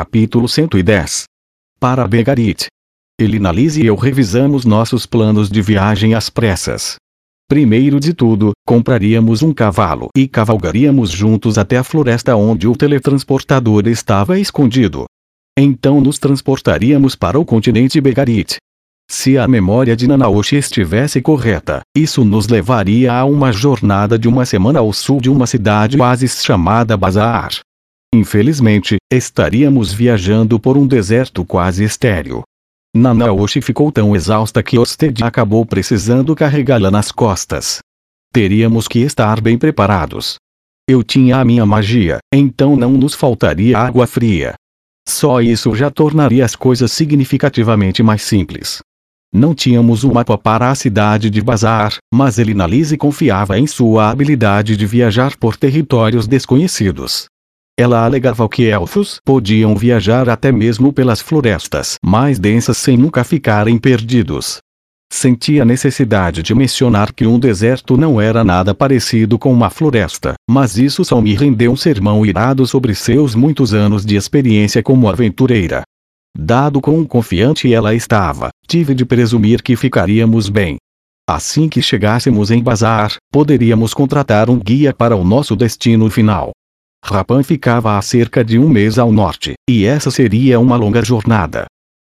Capítulo 110 Para Begarit. Elinalise e eu revisamos nossos planos de viagem às pressas. Primeiro de tudo, compraríamos um cavalo e cavalgaríamos juntos até a floresta onde o teletransportador estava escondido. Então nos transportaríamos para o continente Begarit. Se a memória de Nanaoshi estivesse correta, isso nos levaria a uma jornada de uma semana ao sul de uma cidade oásis chamada Bazar. Infelizmente, estaríamos viajando por um deserto quase estéril. Nanaoshi ficou tão exausta que Osted acabou precisando carregá-la nas costas. Teríamos que estar bem preparados. Eu tinha a minha magia, então não nos faltaria água fria. Só isso já tornaria as coisas significativamente mais simples. Não tínhamos um mapa para a cidade de Bazar, mas Elinalise confiava em sua habilidade de viajar por territórios desconhecidos. Ela alegava que elfos podiam viajar até mesmo pelas florestas mais densas sem nunca ficarem perdidos. Senti a necessidade de mencionar que um deserto não era nada parecido com uma floresta, mas isso só me rendeu um sermão irado sobre seus muitos anos de experiência como aventureira. Dado quão confiante ela estava, tive de presumir que ficaríamos bem. Assim que chegássemos em Bazar, poderíamos contratar um guia para o nosso destino final. Rapan ficava a cerca de um mês ao norte, e essa seria uma longa jornada.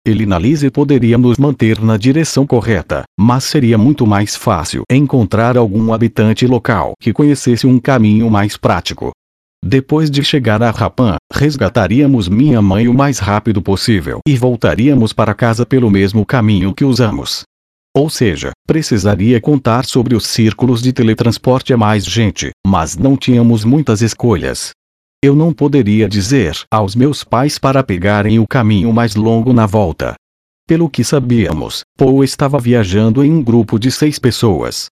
Elinalise poderia nos manter na direção correta, mas seria muito mais fácil encontrar algum habitante local que conhecesse um caminho mais prático. Depois de chegar a Rapan, resgataríamos minha mãe o mais rápido possível e voltaríamos para casa pelo mesmo caminho que usamos. Ou seja, precisaria contar sobre os círculos de teletransporte a mais gente, mas não tínhamos muitas escolhas. Eu não poderia dizer aos meus pais para pegarem o caminho mais longo na volta. Pelo que sabíamos, Paul estava viajando em um grupo de seis pessoas.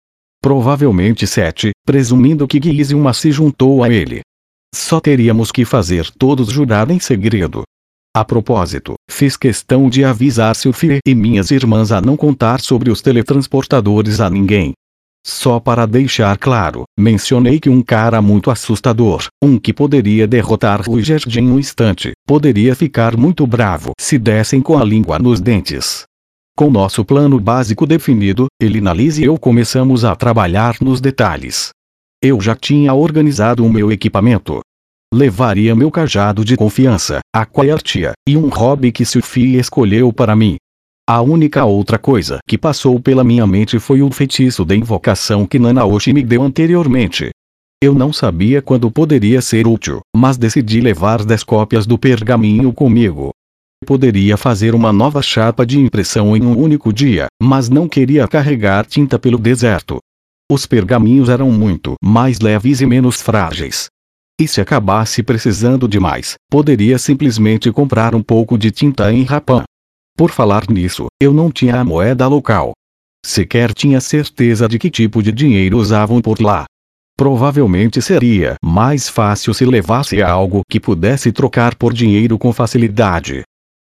Provavelmente sete, presumindo que Gizilma se juntou a ele. Só teríamos que fazer todos jurar em segredo, a propósito, fiz questão de avisar Sylphie e minhas irmãs a não contar sobre os teletransportadores a ninguém. Só para deixar claro, mencionei que um cara muito assustador, um que poderia derrotar Ruigerd em um instante, poderia ficar muito bravo se dessem com a língua nos dentes. Com nosso plano básico definido, Elinalise e eu começamos a trabalhar nos detalhes. Eu já tinha organizado o meu equipamento, levaria meu cajado de confiança, a Quaertia, e um hobby que Sophie escolheu para mim. A única outra coisa que passou pela minha mente foi o feitiço da invocação que Nanaoshi me deu anteriormente. Eu não sabia quando poderia ser útil, mas decidi levar 10 cópias do pergaminho comigo. Poderia fazer uma nova chapa de impressão em um único dia, mas não queria carregar tinta pelo deserto. Os pergaminhos eram muito mais leves e menos frágeis, e se acabasse precisando de mais, poderia simplesmente comprar um pouco de tinta em Rapan. Por falar nisso, eu não tinha a moeda local. Sequer tinha certeza de que tipo de dinheiro usavam por lá. Provavelmente seria mais fácil se levasse algo que pudesse trocar por dinheiro com facilidade.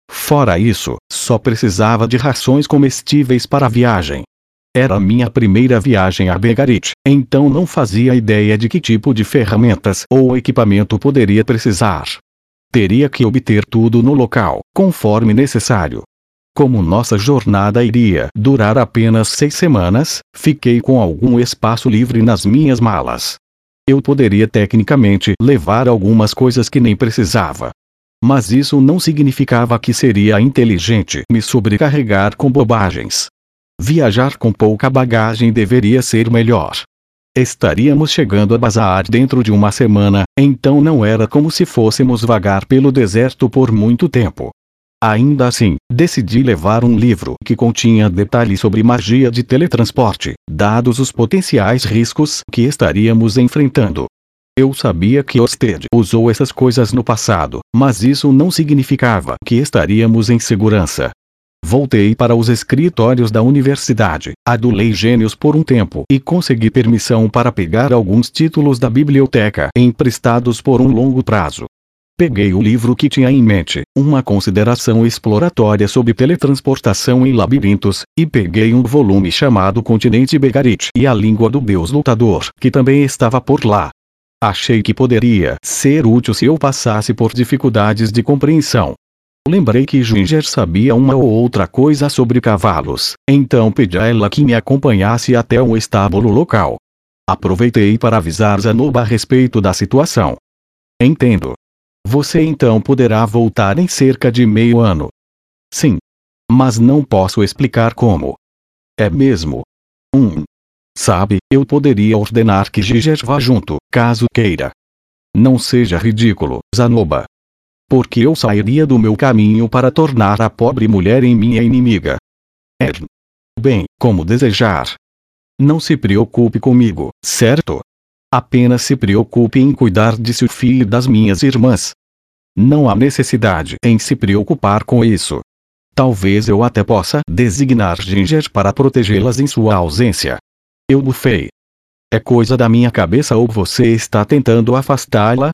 Fora isso, só precisava de rações comestíveis para a viagem. Era minha primeira viagem a Begarit, então não fazia ideia de que tipo de ferramentas ou equipamento poderia precisar. Teria que obter tudo no local, conforme necessário. Como nossa jornada iria durar apenas seis semanas, fiquei com algum espaço livre nas minhas malas. Eu poderia tecnicamente levar algumas coisas que nem precisava. Mas isso não significava que seria inteligente me sobrecarregar com bobagens. Viajar com pouca bagagem deveria ser melhor. Estaríamos chegando a Bazar dentro de uma semana, então não era como se fôssemos vagar pelo deserto por muito tempo. Ainda assim, decidi levar um livro que continha detalhes sobre magia de teletransporte, dados os potenciais riscos que estaríamos enfrentando. Eu sabia que Osted usou essas coisas no passado, mas isso não significava que estaríamos em segurança. Voltei para os escritórios da universidade, adulei gênios por um tempo e consegui permissão para pegar alguns títulos da biblioteca emprestados por um longo prazo. Peguei o livro que tinha em mente, uma consideração exploratória sobre teletransportação em labirintos, e peguei um volume chamado Continente Begarit e a Língua do Deus Lutador, que também estava por lá. Achei que poderia ser útil se eu passasse por dificuldades de compreensão. Lembrei que Ginger sabia uma ou outra coisa sobre cavalos, então pedi a ela que me acompanhasse até um estábulo local. Aproveitei para avisar Zanoba a respeito da situação. Entendo. Você então poderá voltar em cerca de meio ano. Sim. Mas não posso explicar como. É mesmo. Um. Sabe, eu poderia ordenar que Giger vá junto, caso queira. Não seja ridículo, Zanoba. Porque eu sairia do meu caminho para tornar a pobre mulher em minha inimiga. É. Bem, como desejar. Não se preocupe comigo, certo? Apenas se preocupe em cuidar de seu filho e das minhas irmãs. Não há necessidade em se preocupar com isso. Talvez eu até possa designar Ginger para protegê-las em sua ausência. Eu bufei. É coisa da minha cabeça ou você está tentando afastá-la?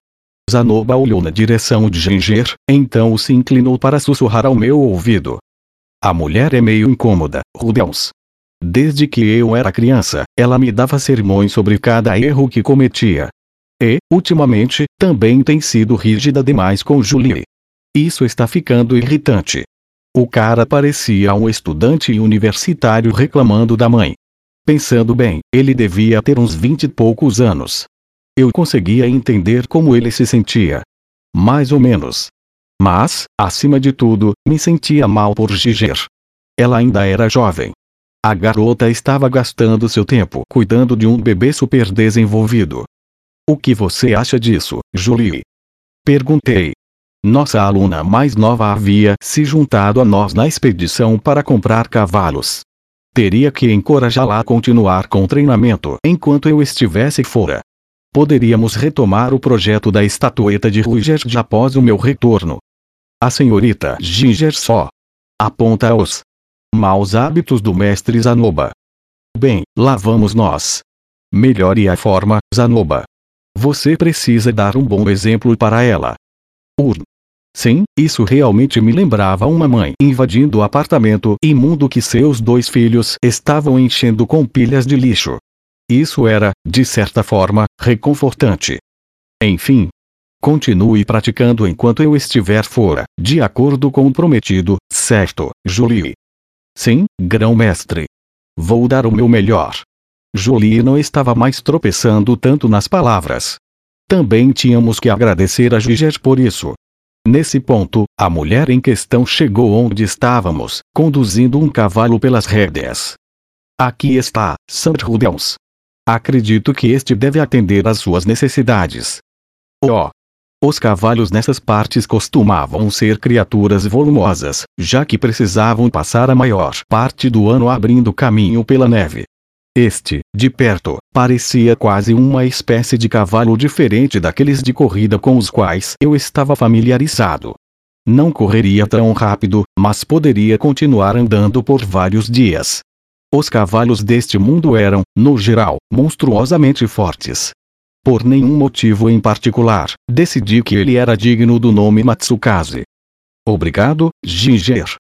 Zanoba olhou na direção de Ginger, então se inclinou para sussurrar ao meu ouvido. A mulher é meio incômoda, Rudels. Desde que eu era criança, ela me dava sermões sobre cada erro que cometia. E, ultimamente, também tem sido rígida demais com Julie. Isso está ficando irritante. O cara parecia um estudante universitário reclamando da mãe. Pensando bem, ele devia ter uns vinte e poucos anos. Eu conseguia entender como ele se sentia. Mais ou menos. Mas, acima de tudo, me sentia mal por Giger. Ela ainda era jovem. A garota estava gastando seu tempo cuidando de um bebê super desenvolvido. O que você acha disso, Julie? Perguntei. Nossa aluna mais nova havia se juntado a nós na expedição para comprar cavalos. Teria que encorajá-la a continuar com o treinamento enquanto eu estivesse fora. Poderíamos retomar o projeto da estatueta de Ruigerd após o meu retorno. A senhorita Ginger só aponta os Maus hábitos do mestre Zanoba. Bem, lá vamos nós. Melhore a forma, Zanoba. Você precisa dar um bom exemplo para ela. Urn. Sim, isso realmente me lembrava uma mãe invadindo o apartamento imundo que seus dois filhos estavam enchendo com pilhas de lixo. Isso era, de certa forma, reconfortante. Enfim. Continue praticando enquanto eu estiver fora, de acordo com o prometido, certo, Julie? Sim, grão-mestre. Vou dar o meu melhor. Jolie não estava mais tropeçando tanto nas palavras. Também tínhamos que agradecer a Giger por isso. Nesse ponto, a mulher em questão chegou onde estávamos, conduzindo um cavalo pelas rédeas. Aqui está, St. Rudels. Acredito que este deve atender às suas necessidades. Oh, os cavalos nessas partes costumavam ser criaturas volumosas, já que precisavam passar a maior parte do ano abrindo caminho pela neve. Este, de perto, parecia quase uma espécie de cavalo diferente daqueles de corrida com os quais eu estava familiarizado. Não correria tão rápido, mas poderia continuar andando por vários dias. Os cavalos deste mundo eram, no geral, monstruosamente fortes, por nenhum motivo em particular, decidi que ele era digno do nome Matsukaze. Obrigado, Ginger.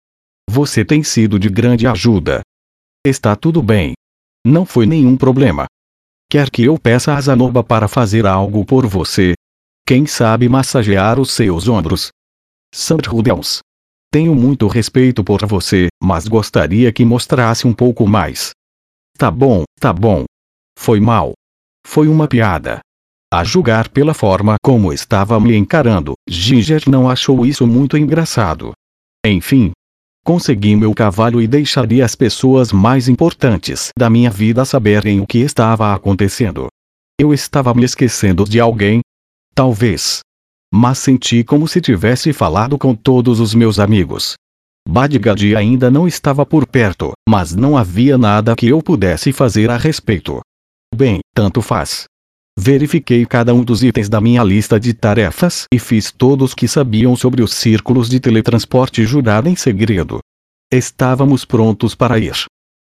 Você tem sido de grande ajuda. Está tudo bem. Não foi nenhum problema. Quer que eu peça a Zanoba para fazer algo por você? Quem sabe massagear os seus ombros? Sant Rudels. Tenho muito respeito por você, mas gostaria que mostrasse um pouco mais. Tá bom, tá bom. Foi mal. Foi uma piada. A julgar pela forma como estava me encarando, Ginger não achou isso muito engraçado. Enfim. Consegui meu cavalo e deixaria as pessoas mais importantes da minha vida saberem o que estava acontecendo. Eu estava me esquecendo de alguém? Talvez. Mas senti como se tivesse falado com todos os meus amigos. Badgad ainda não estava por perto, mas não havia nada que eu pudesse fazer a respeito. Bem, tanto faz. Verifiquei cada um dos itens da minha lista de tarefas e fiz todos que sabiam sobre os círculos de teletransporte jurar em segredo. Estávamos prontos para ir.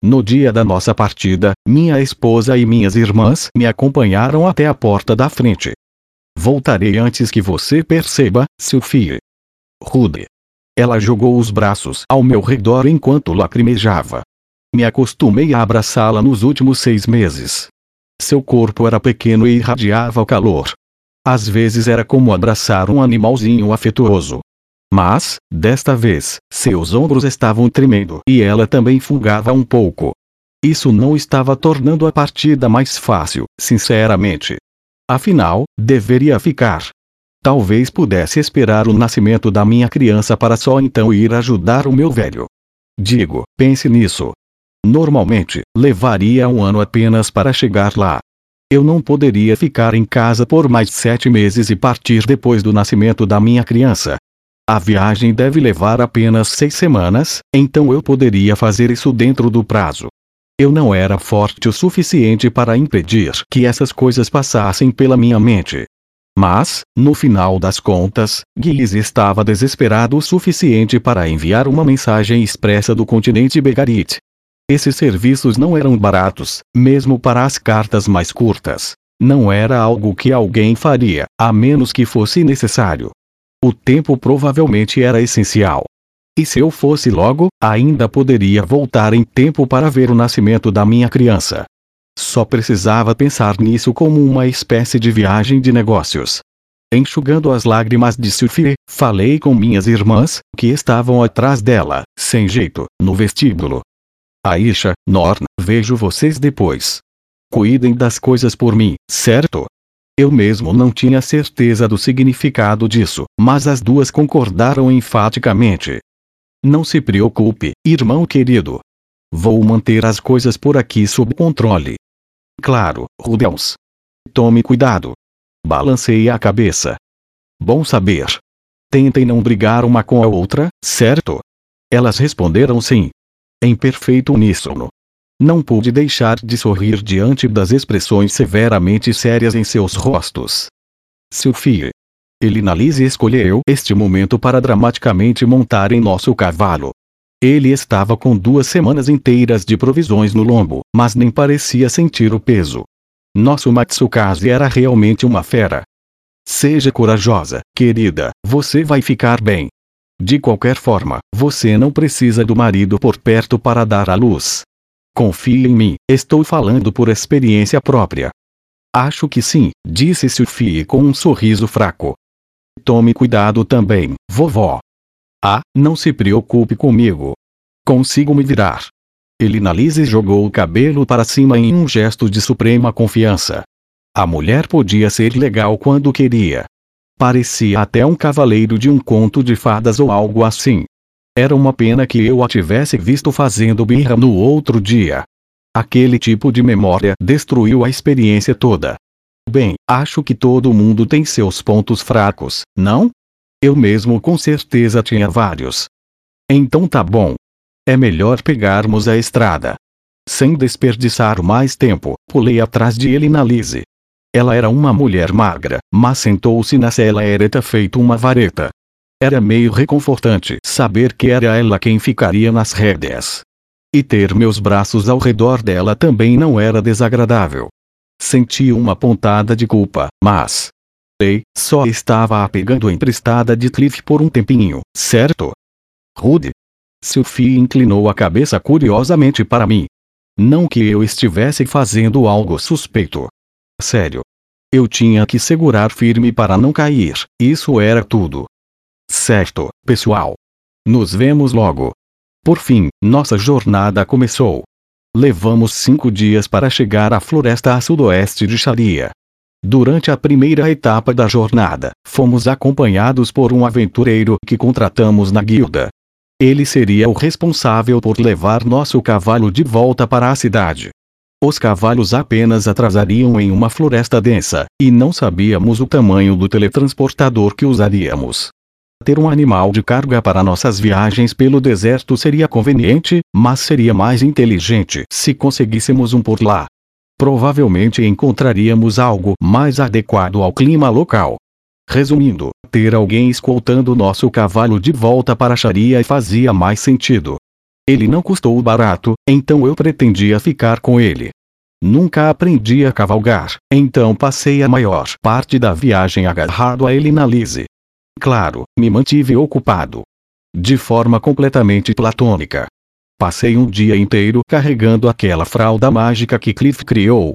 No dia da nossa partida, minha esposa e minhas irmãs me acompanharam até a porta da frente. Voltarei antes que você perceba, Sophie. Rude. Ela jogou os braços ao meu redor enquanto lacrimejava. Me acostumei a abraçá-la nos últimos seis meses. Seu corpo era pequeno e irradiava o calor, Às vezes era como abraçar um animalzinho afetuoso. Mas, desta vez, seus ombros estavam tremendo e ela também fungava um pouco. Isso não estava tornando a partida mais fácil, sinceramente. Afinal, deveria ficar. Talvez pudesse esperar o nascimento da minha criança para só então ir ajudar o meu velho. Digo, pense nisso. Normalmente, levaria um ano apenas para chegar lá. Eu não poderia ficar em casa por mais sete meses e partir depois do nascimento da minha criança. A viagem deve levar apenas seis semanas, então eu poderia fazer isso dentro do prazo. Eu não era forte o suficiente para impedir que essas coisas passassem pela minha mente. Mas, no final das contas, Guiz estava desesperado o suficiente para enviar uma mensagem expressa do continente Begarit, esses serviços não eram baratos, mesmo para as cartas mais curtas. Não era algo que alguém faria, a menos que fosse necessário. O tempo provavelmente era essencial. E se eu fosse logo, ainda poderia voltar em tempo para ver o nascimento da minha criança. Só precisava pensar nisso como uma espécie de viagem de negócios. Enxugando as lágrimas de Sophie, falei com minhas irmãs, que estavam atrás dela, sem jeito, no vestíbulo. Aisha, Norn, vejo vocês depois. Cuidem das coisas por mim, certo? Eu mesmo não tinha certeza do significado disso, mas as duas concordaram enfaticamente. Não se preocupe, irmão querido. Vou manter as coisas por aqui sob controle. Claro, Rudels. Tome cuidado. Balancei a cabeça. Bom saber. Tentem não brigar uma com a outra, certo? Elas responderam sim, em perfeito uníssono. Não pude deixar de sorrir diante das expressões severamente sérias em seus rostos. Sophie. Elinalise escolheu este momento para dramaticamente montar em nosso cavalo. Ele estava com duas semanas inteiras de provisões no lombo, mas nem parecia sentir o peso. Nosso Matsukaze era realmente uma fera. Seja corajosa, querida, você vai ficar bem. De qualquer forma, você não precisa do marido por perto para dar à luz. Confie em mim, estou falando por experiência própria. Acho que sim, disse Sophie com um sorriso fraco. Tome cuidado também, vovó. Ah, não se preocupe comigo. Consigo me virar. Elinalise jogou o cabelo para cima em um gesto de suprema confiança. A mulher podia ser legal quando queria. Parecia até um cavaleiro de um conto de fadas ou algo assim. Era uma pena que eu a tivesse visto fazendo birra no outro dia. Aquele tipo de memória destruiu a experiência toda. Bem, acho que todo mundo tem seus pontos fracos, não? Eu mesmo com certeza tinha vários. Então tá bom. É melhor pegarmos a estrada. Sem desperdiçar mais tempo, pulei atrás de ele na Lise. Ela era uma mulher magra, mas sentou-se na cela ereta feito uma vareta. Era meio reconfortante saber que era ela quem ficaria nas rédeas. E ter meus braços ao redor dela também não era desagradável. Senti uma pontada de culpa, mas. Ei, só estava a pegando emprestada de Cliff por um tempinho, certo? Rude? Sophie inclinou a cabeça curiosamente para mim. Não que eu estivesse fazendo algo suspeito, Sério. Eu tinha que segurar firme para não cair, isso era tudo. Certo, pessoal. Nos vemos logo. Por fim, nossa jornada começou. Levamos cinco dias para chegar à floresta a sudoeste de Sharia. Durante a primeira etapa da jornada, fomos acompanhados por um aventureiro que contratamos na guilda. Ele seria o responsável por levar nosso cavalo de volta para a cidade. Os cavalos apenas atrasariam em uma floresta densa, e não sabíamos o tamanho do teletransportador que usaríamos. Ter um animal de carga para nossas viagens pelo deserto seria conveniente, mas seria mais inteligente se conseguíssemos um por lá. Provavelmente encontraríamos algo mais adequado ao clima local. Resumindo, ter alguém escoltando nosso cavalo de volta para a Sharia fazia mais sentido. Ele não custou barato, então eu pretendia ficar com ele. Nunca aprendi a cavalgar, então passei a maior parte da viagem agarrado a ele na Lise. Claro, me mantive ocupado. De forma completamente platônica. Passei um dia inteiro carregando aquela fralda mágica que Cliff criou.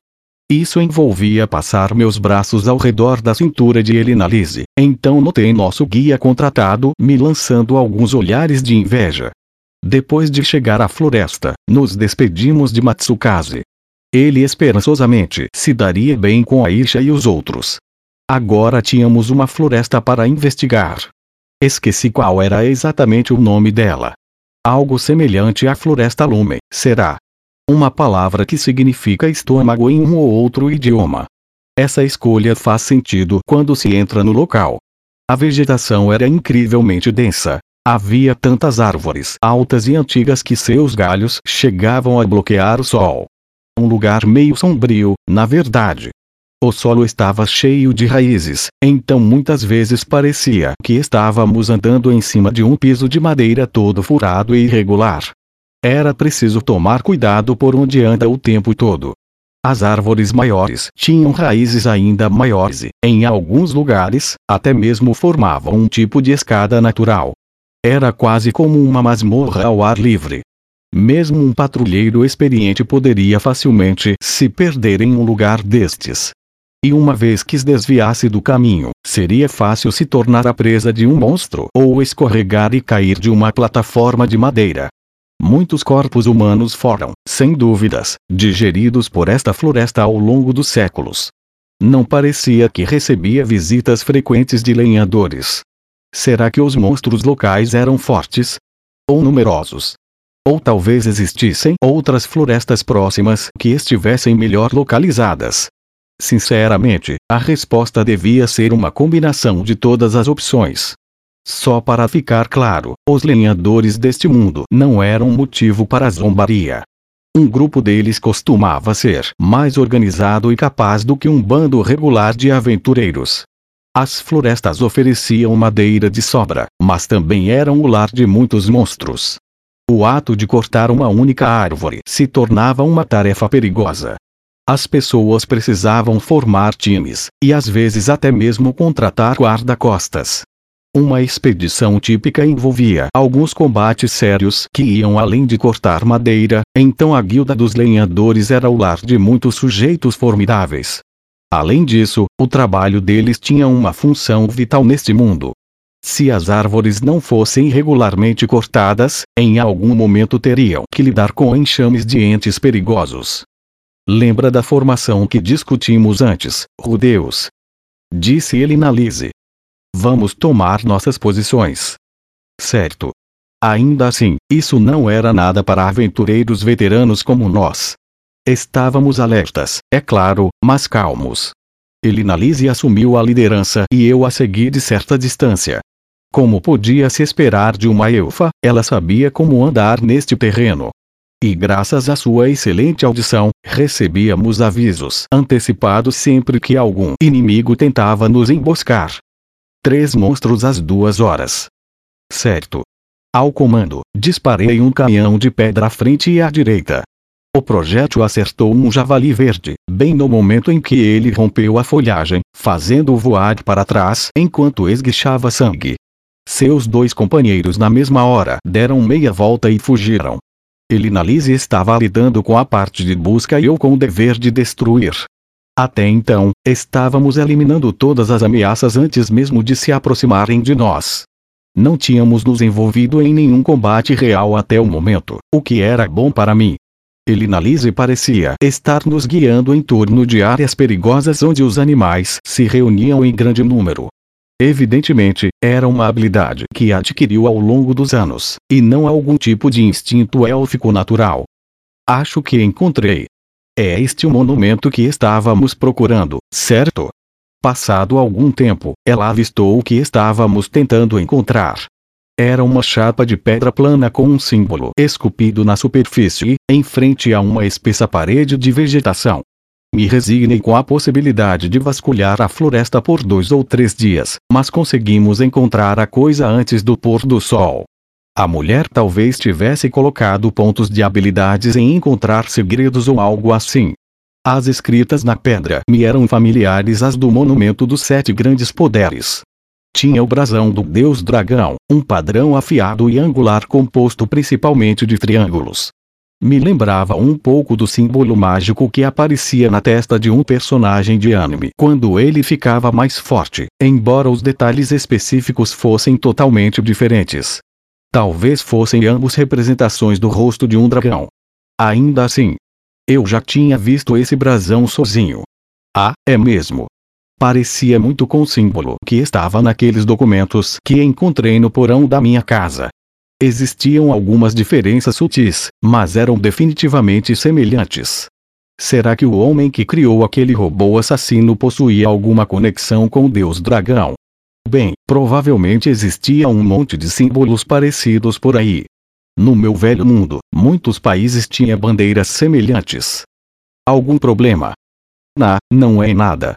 Isso envolvia passar meus braços ao redor da cintura de Elinalise. Então notei nosso guia contratado me lançando alguns olhares de inveja. Depois de chegar à floresta, nos despedimos de Matsukaze. Ele esperançosamente se daria bem com Aisha e os outros. Agora tínhamos uma floresta para investigar. Esqueci qual era exatamente o nome dela. Algo semelhante à floresta lume, será? Uma palavra que significa estômago em um ou outro idioma. Essa escolha faz sentido quando se entra no local. A vegetação era incrivelmente densa. Havia tantas árvores altas e antigas que seus galhos chegavam a bloquear o sol. Um lugar meio sombrio, na verdade. O solo estava cheio de raízes, então muitas vezes parecia que estávamos andando em cima de um piso de madeira todo furado e irregular. Era preciso tomar cuidado por onde anda o tempo todo. As árvores maiores tinham raízes ainda maiores e, em alguns lugares, até mesmo formavam um tipo de escada natural. Era quase como uma masmorra ao ar livre. Mesmo um patrulheiro experiente poderia facilmente se perder em um lugar destes. E uma vez que se desviasse do caminho, seria fácil se tornar a presa de um monstro ou escorregar e cair de uma plataforma de madeira. Muitos corpos humanos foram, sem dúvidas, digeridos por esta floresta ao longo dos séculos. Não parecia que recebia visitas frequentes de lenhadores. Será que os monstros locais eram fortes? Ou numerosos? Ou talvez existissem outras florestas próximas que estivessem melhor localizadas? Sinceramente, a resposta devia ser uma combinação de todas as opções. Só para ficar claro, os lenhadores deste mundo não eram motivo para zombaria. Um grupo deles costumava ser mais organizado e capaz do que um bando regular de aventureiros. As florestas ofereciam madeira de sobra, mas também eram o lar de muitos monstros. O ato de cortar uma única árvore se tornava uma tarefa perigosa. As pessoas precisavam formar times, e às vezes até mesmo contratar guarda-costas. Uma expedição típica envolvia alguns combates sérios que iam além de cortar madeira, então a guilda dos lenhadores era o lar de muitos sujeitos formidáveis. Além disso, o trabalho deles tinha uma função vital neste mundo. Se as árvores não fossem regularmente cortadas, em algum momento teriam que lidar com enxames de entes perigosos. Lembra da formação que discutimos antes, Rudeus? Disse ele na Lise. Vamos tomar nossas posições. Certo. Ainda assim, isso não era nada para aventureiros veteranos como nós. Estávamos alertas, é claro, mas calmos. Elinalise assumiu a liderança e eu a segui de certa distância. Como podia se esperar de uma elfa, ela sabia como andar neste terreno. E graças à sua excelente audição, recebíamos avisos antecipados sempre que algum inimigo tentava nos emboscar. Três monstros às duas horas. Certo. Ao comando, disparei um canhão de pedra à frente e à direita. O projétil acertou um javali verde, bem no momento em que ele rompeu a folhagem, fazendo-o voar para trás enquanto esguichava sangue. Seus dois companheiros na mesma hora deram meia volta e fugiram. Elinalise estava lidando com a parte de busca e eu com o dever de destruir. Até então, estávamos eliminando todas as ameaças antes mesmo de se aproximarem de nós. Não tínhamos nos envolvido em nenhum combate real até o momento, o que era bom para mim. Elinalise parecia estar nos guiando em torno de áreas perigosas onde os animais se reuniam em grande número. Evidentemente, era uma habilidade que adquiriu ao longo dos anos, e não algum tipo de instinto élfico natural. Acho que encontrei, é este o monumento que estávamos procurando, certo? Passado algum tempo, ela avistou o que estávamos tentando encontrar. Era uma chapa de pedra plana com um símbolo esculpido na superfície, em frente a uma espessa parede de vegetação. Me resignei com a possibilidade de vasculhar a floresta por dois ou três dias, mas conseguimos encontrar a coisa antes do pôr do sol. A mulher talvez tivesse colocado pontos de habilidades em encontrar segredos ou algo assim. As escritas na pedra me eram familiares às do monumento dos sete grandes poderes. Tinha o brasão do deus dragão, um padrão afiado e angular composto principalmente de triângulos. Me lembrava um pouco do símbolo mágico que aparecia na testa de um personagem de anime quando ele ficava mais forte, embora os detalhes específicos fossem totalmente diferentes. Talvez fossem ambos representações do rosto de um dragão. Ainda assim, eu já tinha visto esse brasão sozinho. Ah, é mesmo. Parecia muito com o símbolo que estava naqueles documentos que encontrei no porão da minha casa. Existiam algumas diferenças sutis, mas eram definitivamente semelhantes. Será que o homem que criou aquele robô assassino possuía alguma conexão com o deus dragão? Bem, provavelmente existia um monte de símbolos parecidos por aí. No meu velho mundo, muitos países tinham bandeiras semelhantes. Algum problema? Não, não é nada.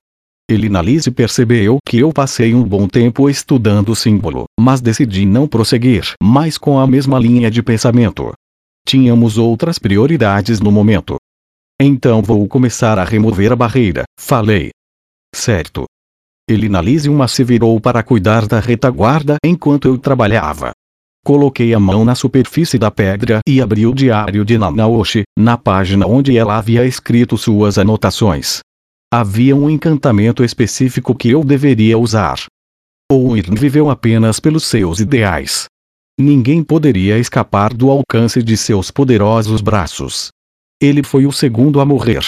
Elinalise percebeu que eu passei um bom tempo estudando o símbolo, mas decidi não prosseguir mais com a mesma linha de pensamento. Tínhamos outras prioridades no momento. Então vou começar a remover a barreira, falei. Certo. Elinalise uma se virou para cuidar da retaguarda enquanto eu trabalhava. Coloquei a mão na superfície da pedra e abri o diário de Nanaoshi, na página onde ela havia escrito suas anotações. Havia um encantamento específico que eu deveria usar. Owen viveu apenas pelos seus ideais. Ninguém poderia escapar do alcance de seus poderosos braços. Ele foi o segundo a morrer.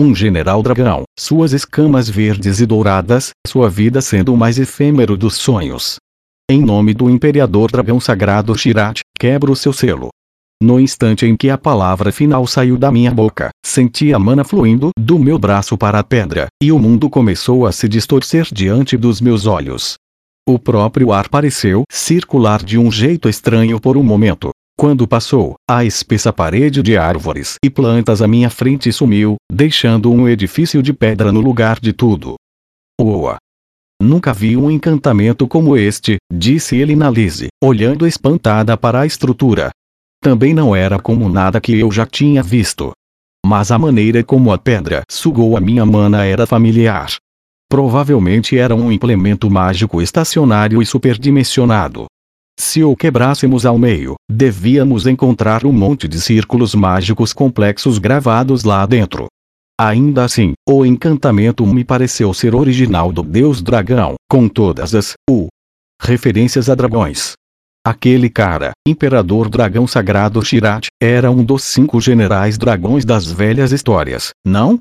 Um general dragão, suas escamas verdes e douradas, sua vida sendo o mais efêmero dos sonhos. Em nome do Imperador Dragão Sagrado Shirat, quebro o seu selo. No instante em que a palavra final saiu da minha boca, senti a mana fluindo do meu braço para a pedra, e o mundo começou a se distorcer diante dos meus olhos. O próprio ar pareceu circular de um jeito estranho por um momento. Quando passou, a espessa parede de árvores e plantas à minha frente sumiu, deixando um edifício de pedra no lugar de tudo. Oa! Nunca vi um encantamento como este, disse ele na Lise, olhando espantada para a estrutura, também não era como nada que eu já tinha visto. Mas a maneira como a pedra sugou a minha mana era familiar. Provavelmente era um implemento mágico estacionário e superdimensionado. Se o quebrássemos ao meio, devíamos encontrar um monte de círculos mágicos complexos gravados lá dentro. Ainda assim, o encantamento me pareceu ser original do deus dragão, com todas as u referências a dragões. Aquele cara, Imperador Dragão Sagrado Shirat, era um dos cinco generais dragões das velhas histórias, não?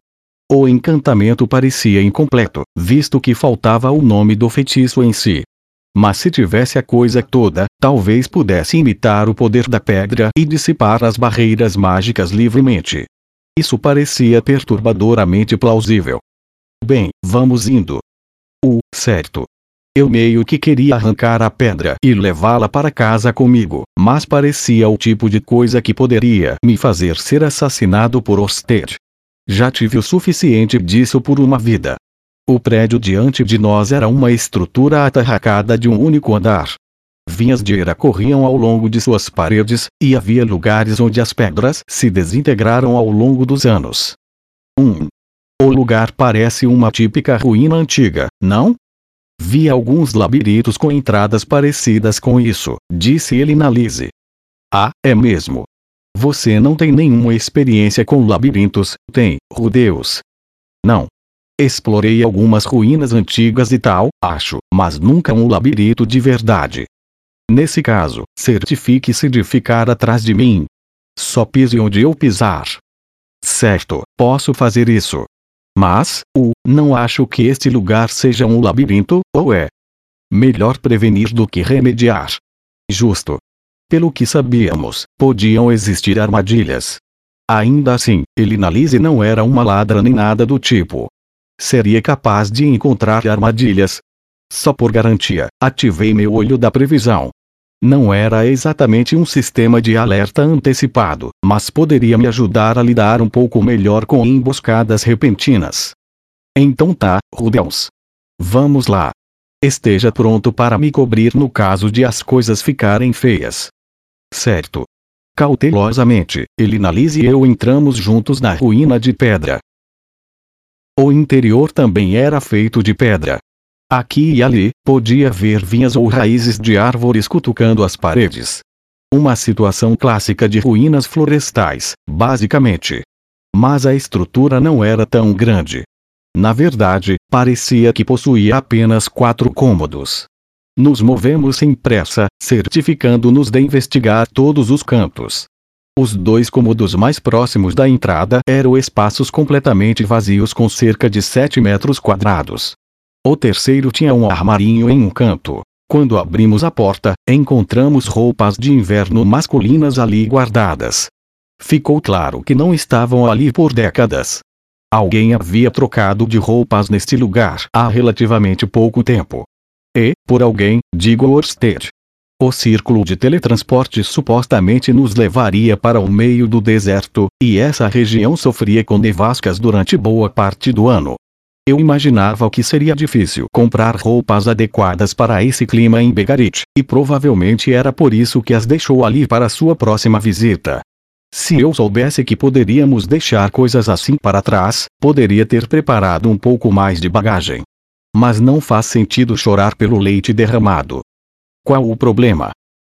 O encantamento parecia incompleto, visto que faltava o nome do feitiço em si. Mas se tivesse a coisa toda, talvez pudesse imitar o poder da pedra e dissipar as barreiras mágicas livremente. Isso parecia perturbadoramente plausível. Bem, vamos indo. O certo eu meio que queria arrancar a pedra e levá-la para casa comigo, mas parecia o tipo de coisa que poderia me fazer ser assassinado por Oster. Já tive o suficiente disso por uma vida. O prédio diante de nós era uma estrutura atarracada de um único andar. Vinhas de era corriam ao longo de suas paredes, e havia lugares onde as pedras se desintegraram ao longo dos anos. 1. Um. O lugar parece uma típica ruína antiga, não? Vi alguns labirintos com entradas parecidas com isso, disse ele na Lise. Ah, é mesmo. Você não tem nenhuma experiência com labirintos, tem, Rudeus? Não. Explorei algumas ruínas antigas e tal, acho, mas nunca um labirinto de verdade. Nesse caso, certifique-se de ficar atrás de mim. Só pise onde eu pisar. Certo, posso fazer isso. Mas, o, não acho que este lugar seja um labirinto, ou é? Melhor prevenir do que remediar. Justo. Pelo que sabíamos, podiam existir armadilhas. Ainda assim, Elinalise não era uma ladra nem nada do tipo. Seria capaz de encontrar armadilhas. Só por garantia, ativei meu olho da previsão, não era exatamente um sistema de alerta antecipado, mas poderia me ajudar a lidar um pouco melhor com emboscadas repentinas. Então tá, Rudels. Vamos lá. Esteja pronto para me cobrir no caso de as coisas ficarem feias. Certo. Cautelosamente, Elinalise e eu entramos juntos na ruína de pedra. O interior também era feito de pedra, Aqui e ali, podia ver vinhas ou raízes de árvores cutucando as paredes. Uma situação clássica de ruínas florestais, basicamente. Mas a estrutura não era tão grande. Na verdade, parecia que possuía apenas quatro cômodos. Nos movemos sem pressa, certificando-nos de investigar todos os cantos. Os dois cômodos mais próximos da entrada eram espaços completamente vazios com cerca de 7 metros quadrados. O terceiro tinha um armarinho em um canto. Quando abrimos a porta, encontramos roupas de inverno masculinas ali guardadas. Ficou claro que não estavam ali por décadas. Alguém havia trocado de roupas neste lugar há relativamente pouco tempo. E, por alguém, digo Orsted. O círculo de teletransporte supostamente nos levaria para o meio do deserto, e essa região sofria com nevascas durante boa parte do ano. Eu imaginava que seria difícil comprar roupas adequadas para esse clima em Begarit, e provavelmente era por isso que as deixou ali para sua próxima visita. Se eu soubesse que poderíamos deixar coisas assim para trás, poderia ter preparado um pouco mais de bagagem. Mas não faz sentido chorar pelo leite derramado. Qual o problema?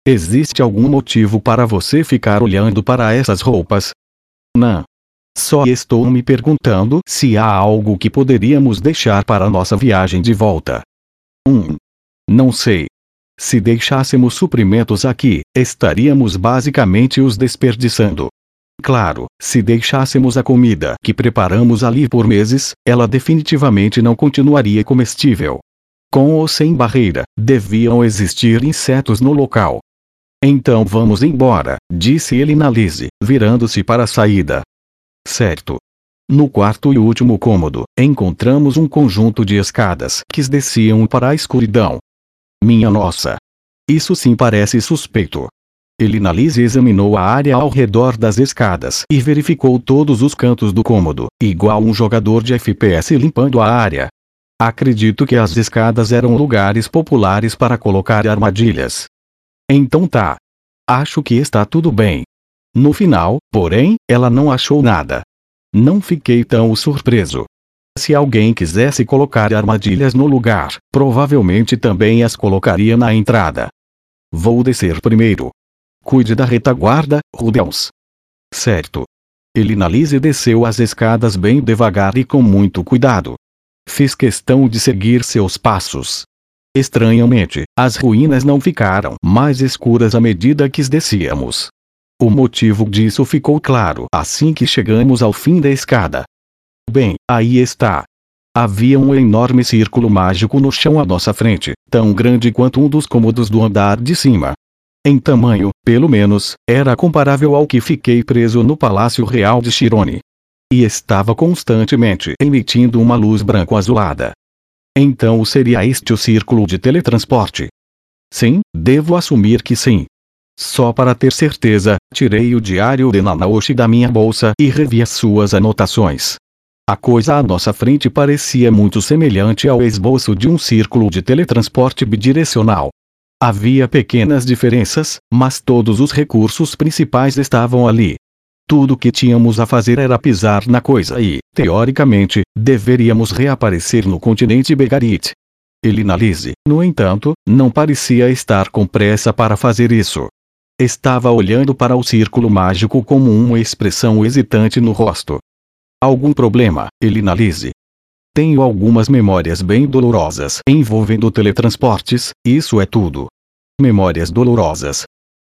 Existe algum motivo para você ficar olhando para essas roupas? Não. Só estou me perguntando se há algo que poderíamos deixar para nossa viagem de volta. 1. Um. Não sei. Se deixássemos suprimentos aqui, estaríamos basicamente os desperdiçando. Claro, se deixássemos a comida que preparamos ali por meses, ela definitivamente não continuaria comestível. Com ou sem barreira, deviam existir insetos no local. Então vamos embora, disse ele na Lise, virando-se para a saída. Certo. No quarto e último cômodo, encontramos um conjunto de escadas que desciam para a escuridão. Minha nossa! Isso sim parece suspeito. Elinalise examinou a área ao redor das escadas e verificou todos os cantos do cômodo, igual um jogador de FPS limpando a área. Acredito que as escadas eram lugares populares para colocar armadilhas. Então tá. Acho que está tudo bem. No final, porém, ela não achou nada. Não fiquei tão surpreso. Se alguém quisesse colocar armadilhas no lugar, provavelmente também as colocaria na entrada. Vou descer primeiro. Cuide da retaguarda, Rudels. Certo. Elinalise desceu as escadas bem devagar e com muito cuidado. Fiz questão de seguir seus passos. Estranhamente, as ruínas não ficaram mais escuras à medida que descíamos. O motivo disso ficou claro assim que chegamos ao fim da escada. Bem, aí está. Havia um enorme círculo mágico no chão à nossa frente, tão grande quanto um dos cômodos do andar de cima. Em tamanho, pelo menos, era comparável ao que fiquei preso no Palácio Real de Chirone e estava constantemente emitindo uma luz branco-azulada. Então seria este o círculo de teletransporte? Sim, devo assumir que sim. Só para ter certeza, tirei o diário de Nanaoshi da minha bolsa e revi as suas anotações. A coisa à nossa frente parecia muito semelhante ao esboço de um círculo de teletransporte bidirecional. Havia pequenas diferenças, mas todos os recursos principais estavam ali. Tudo o que tínhamos a fazer era pisar na coisa e, teoricamente, deveríamos reaparecer no continente Begarit. Elinalise, no entanto, não parecia estar com pressa para fazer isso. Estava olhando para o círculo mágico com uma expressão hesitante no rosto. Algum problema, Elinalise? Tenho algumas memórias bem dolorosas envolvendo teletransportes, isso é tudo. Memórias dolorosas,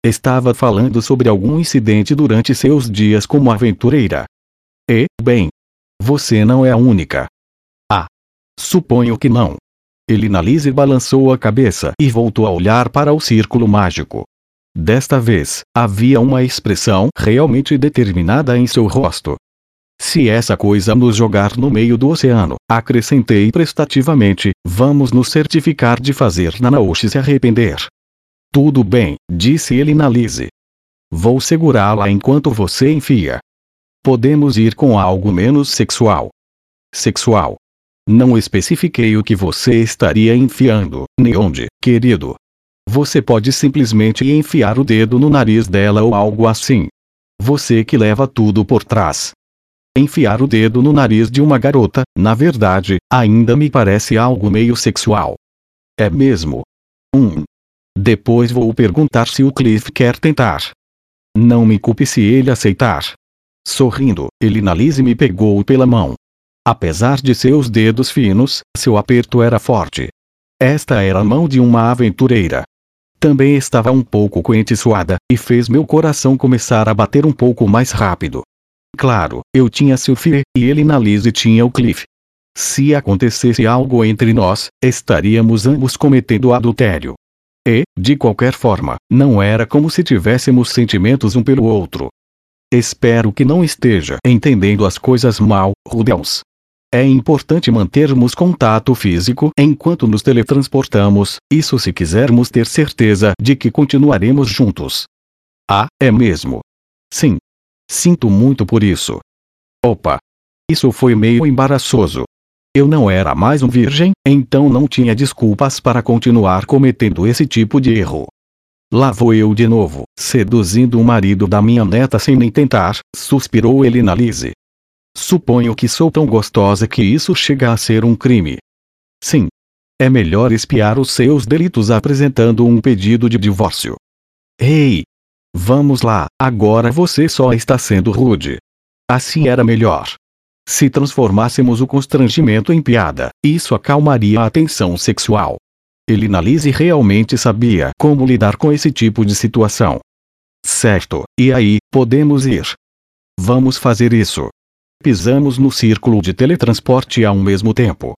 Estava falando sobre algum incidente durante seus dias como aventureira. E, bem, você não é a única. Ah. Suponho que não. Elinalise balançou a cabeça e voltou a olhar para o círculo mágico. Desta vez, havia uma expressão realmente determinada em seu rosto. Se essa coisa nos jogar no meio do oceano, acrescentei prestativamente, vamos nos certificar de fazer Nanaoshi se arrepender. Tudo bem, disse ele na Lise. Vou segurá-la enquanto você enfia. Podemos ir com algo menos sexual. Sexual. Não especifiquei o que você estaria enfiando, nem onde, querido. Você pode simplesmente enfiar o dedo no nariz dela ou algo assim. Você que leva tudo por trás. Enfiar o dedo no nariz de uma garota, na verdade, ainda me parece algo meio sexual. É mesmo. Um, Depois vou perguntar se o Cliff quer tentar. Não me culpe se ele aceitar. Sorrindo, Elinalise me pegou pela mão. Apesar de seus dedos finos, seu aperto era forte. Esta era a mão de uma aventureira. Também estava um pouco quente e e fez meu coração começar a bater um pouco mais rápido. Claro, eu tinha Sylphie, e Elinalise tinha o Cliff. Se acontecesse algo entre nós, estaríamos ambos cometendo adultério. E, de qualquer forma, não era como se tivéssemos sentimentos um pelo outro. Espero que não esteja entendendo as coisas mal, Rudels. É importante mantermos contato físico enquanto nos teletransportamos, isso se quisermos ter certeza de que continuaremos juntos. Ah, é mesmo. Sim. Sinto muito por isso. Opa! Isso foi meio embaraçoso. Eu não era mais um virgem, então não tinha desculpas para continuar cometendo esse tipo de erro. Lá vou eu de novo, seduzindo o marido da minha neta sem nem tentar, suspirou ele na Lise. Suponho que sou tão gostosa que isso chega a ser um crime. Sim. É melhor espiar os seus delitos apresentando um pedido de divórcio. Ei! Vamos lá, agora você só está sendo rude. Assim era melhor. Se transformássemos o constrangimento em piada, isso acalmaria a tensão sexual. Elinalise realmente sabia como lidar com esse tipo de situação. Certo, e aí, podemos ir. Vamos fazer isso. Pisamos no círculo de teletransporte ao mesmo tempo.